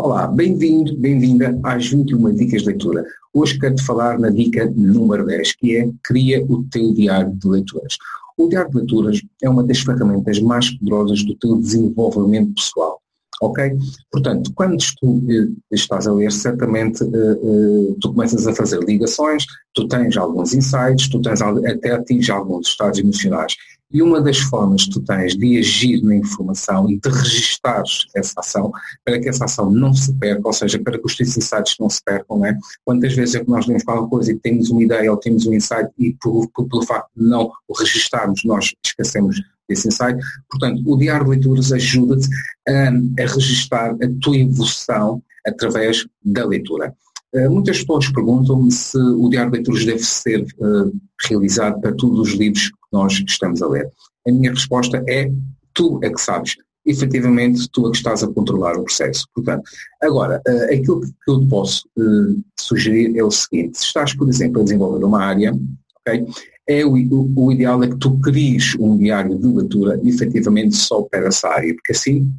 Olá, bem-vindo, bem-vinda às 21 Dicas de Leitura. Hoje quero-te falar na dica número 10, que é cria o teu diário de leituras. O diário de leituras é uma das ferramentas mais poderosas do teu desenvolvimento pessoal. Ok? Portanto, quando tu eh, estás a ler, certamente eh, eh, tu começas a fazer ligações, tu tens alguns insights, tu tens até atinges alguns estados emocionais. E uma das formas que tu tens de agir na informação e de registar essa ação para que essa ação não se perca, ou seja, para que os teus insights não se percam, é? Quantas vezes é que nós lemos qualquer coisa e temos uma ideia ou temos um insight e por, por, pelo facto de não o registarmos, nós esquecemos desse insight. Portanto, o diário de leituras ajuda-te a, a registar a tua evolução através da leitura. Uh, muitas pessoas perguntam-me se o diário de leituras deve ser uh, realizado para todos os livros nós estamos a ler? A minha resposta é tu é que sabes. Efetivamente, tu é que estás a controlar o processo. Portanto, agora, uh, aquilo que eu posso uh, sugerir é o seguinte, se estás, por exemplo, a desenvolver uma área, ok? É o, o, o ideal é que tu cries um diário de leitura efetivamente só para essa área, porque assim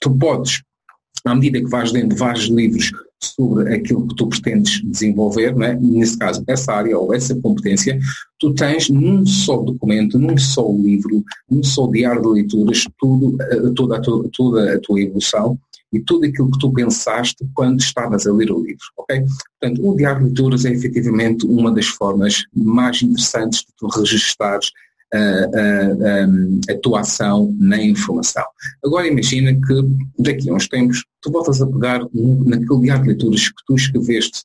tu podes, à medida que vais lendo vários livros sobre aquilo que tu pretendes desenvolver, né? nesse caso, essa área ou essa competência, tu tens num só documento, num só livro, num só diário de leituras, tudo, eh, toda, a tua, toda a tua evolução e tudo aquilo que tu pensaste quando estavas a ler o livro, ok? Portanto, o diário de leituras é efetivamente uma das formas mais interessantes de tu registares a, a, a, tua ação na informação. Agora imagina que daqui a uns tempos tu voltas a pegar naquele diário de leituras que tu escreveste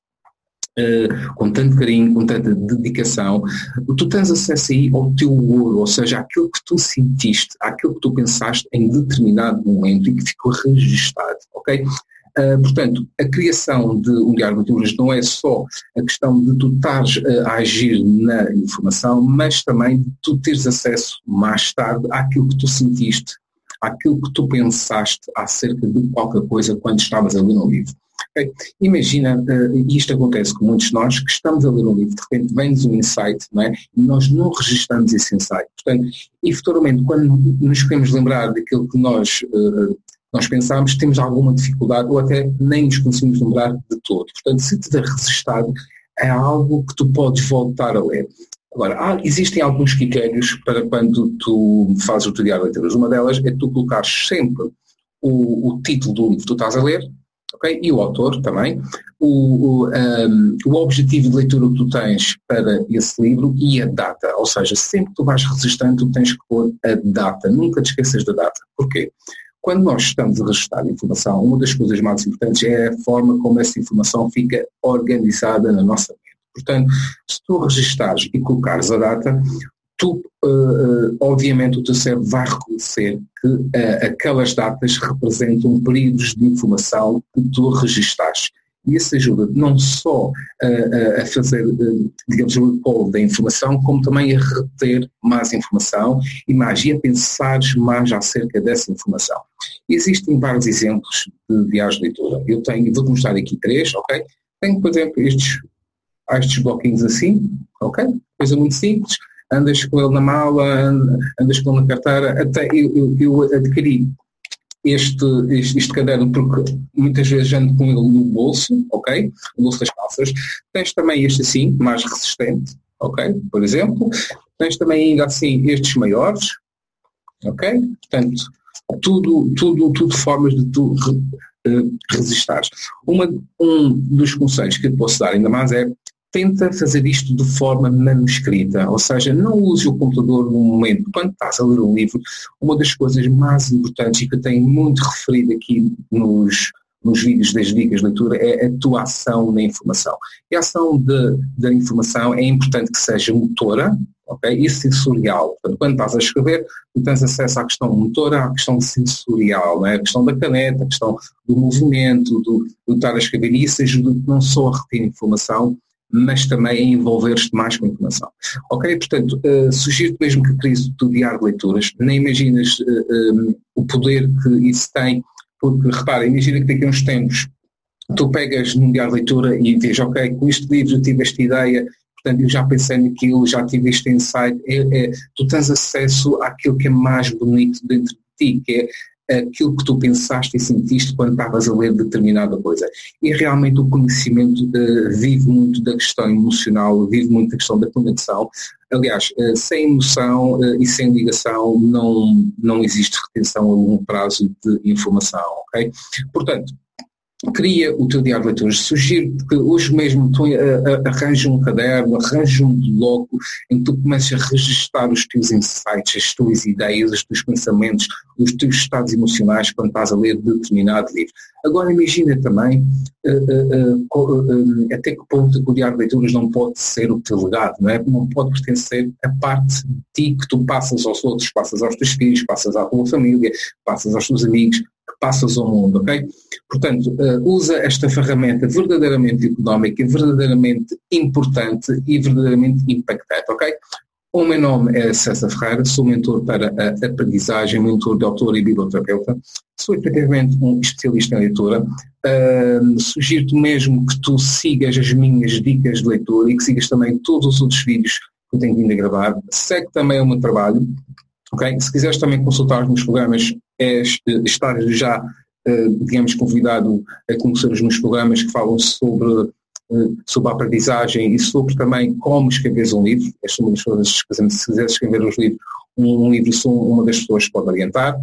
uh, com tanto carinho, com tanta dedicação, tu tens acesso aí ao teu ouro, ou seja, aquilo que tu sentiste, aquilo que tu pensaste em determinado momento e que ficou registado, ok? Uh, portanto, a criação de um diário de leituras não é só a questão de tu estares uh, a agir na informação, mas também de tu teres acesso mais tarde àquilo que tu sentiste, àquilo que tu pensaste acerca de qualquer coisa quando estavas a ler um livro. Okay? Imagina, uh, isto acontece com muitos de nós, que estamos a ler um livro, de repente vem-nos um insight, não é? e nós não registramos esse insight. Portanto, e futuramente, quando nos queremos lembrar daquilo que nós uh, nós pensámos que temos alguma dificuldade ou até nem nos conseguimos lembrar de todo. Portanto, se te resistado, é algo que tu podes voltar a ler. Agora, há, existem alguns critérios para quando tu fazes o teu diário de leituras. Uma delas é tu colocares sempre o, o, título do livro que tu estás a ler, ok? E o autor também, o, o, um, o objetivo de leitura que tu tens para esse livro e a data. Ou seja, sempre que tu vais registrando, tu tens que pôr a data. Nunca te esqueças da data. Porquê? Quando nós estamos a registrar informação, uma das coisas mais importantes é a forma como essa informação fica organizada na nossa mente. Portanto, se tu registares e colocares a data, tu, uh, obviamente, o teu cérebro vai reconhecer que uh, aquelas datas representam períodos de informação que tu registaste. E isso ajuda não só a, a fazer, digamos, o recall da informação, como também a reter mais informação e mais, e a pensar mais acerca dessa informação. Existem vários exemplos de viagem de leitura. Eu tenho, vou mostrar aqui três, ok? Tenho, por exemplo, estes, estes bloquinhos assim, ok? Coisa muito simples. Andas com ele na mala, andas com ele na carteira. Até eu, eu, eu adquiri este, este, este, caderno porque muitas vezes ando com ele no bolso, ok? No bolso das calças. Tens também este assim, mais resistente, ok? Por exemplo. Tens também ainda assim estes maiores, ok? Portanto, tudo, tudo, tudo formas de tu uh, resistares. Uma, um dos conselhos que eu posso dar ainda mais é tenta fazer isto de forma manuscrita, ou seja, não use o computador no momento. Quando estás a ler um livro, uma das coisas mais importantes e que eu tenho muito referido aqui nos, nos vídeos das dicas de leitura é a tua ação na informação. E a ação da informação é importante que seja motora okay, e sensorial. Portanto, quando estás a escrever, tu tens acesso à questão motora, à questão sensorial, é? a questão da caneta, a questão do movimento, do, do estar a escrever. E isso ajuda não só a reter informação, mas também envolver-te mais com a informação. Ok? Portanto, uh, sugiro mesmo que crise do diário de leituras, nem imaginas uh, eh, um, eh, o poder que isso tem, porque repara, imagina que daqui a uns tempos tu pegas num diário de leitura e dizes, ok, com este livro eu tive esta ideia, portanto eu já pensei naquilo, já tive este insight, é, é, tu tens acesso àquilo que é mais bonito dentro de ti, que aquilo que tu pensaste e sentiste quando estavas a ler determinada coisa. E realmente o conhecimento uh, vive muito da questão emocional, vive muito da questão da conexão. Aliás, uh, sem emoção uh, e sem ligação não, não existe retenção a longo prazo de informação, ok? Portanto, cria o teu diário de leituras. Sugiro que hoje mesmo tu arranje um caderno, arranje um bloco em que tu comeces a registrar os teus insights, as tuas ideias, os teus pensamentos, os teus estados emocionais quando estás a ler determinado livro. Agora imagina também uh, uh, uh, até que ponto o diário de leituras não pode ser o teu legado, não é? Não pode pertencer a parte de ti que tu passas aos outros, passas aos teus filhos, passas à tua família, passas aos teus amigos, que passas ao mundo, ok? Portanto, uh, usa esta ferramenta verdadeiramente económica, verdadeiramente importante e verdadeiramente impactante, ok? O meu nome é César Ferreira, sou mentor para a aprendizagem, mentor de autor e biblioterapeuta. Sou efetivamente um especialista em leitura. Uh, Sugiro-te mesmo que tu sigas as minhas dicas de leitura e que sigas também todos os outros vídeos que eu tenho vindo a gravar. Segue também o meu trabalho. Okay? Se quiseres também consultar os meus programas, é estar já, eh, digamos, convidado a conhecer os meus programas que falam sobre, eh, sobre a aprendizagem e sobre também como escrever um livro. Estas são uma das coisas, se quiser escrever um livro, um, livro sou uma das pessoas que pode orientar.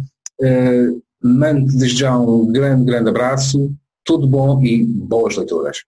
Mando desde já um grande, grande abraço, tudo bom e boas leituras.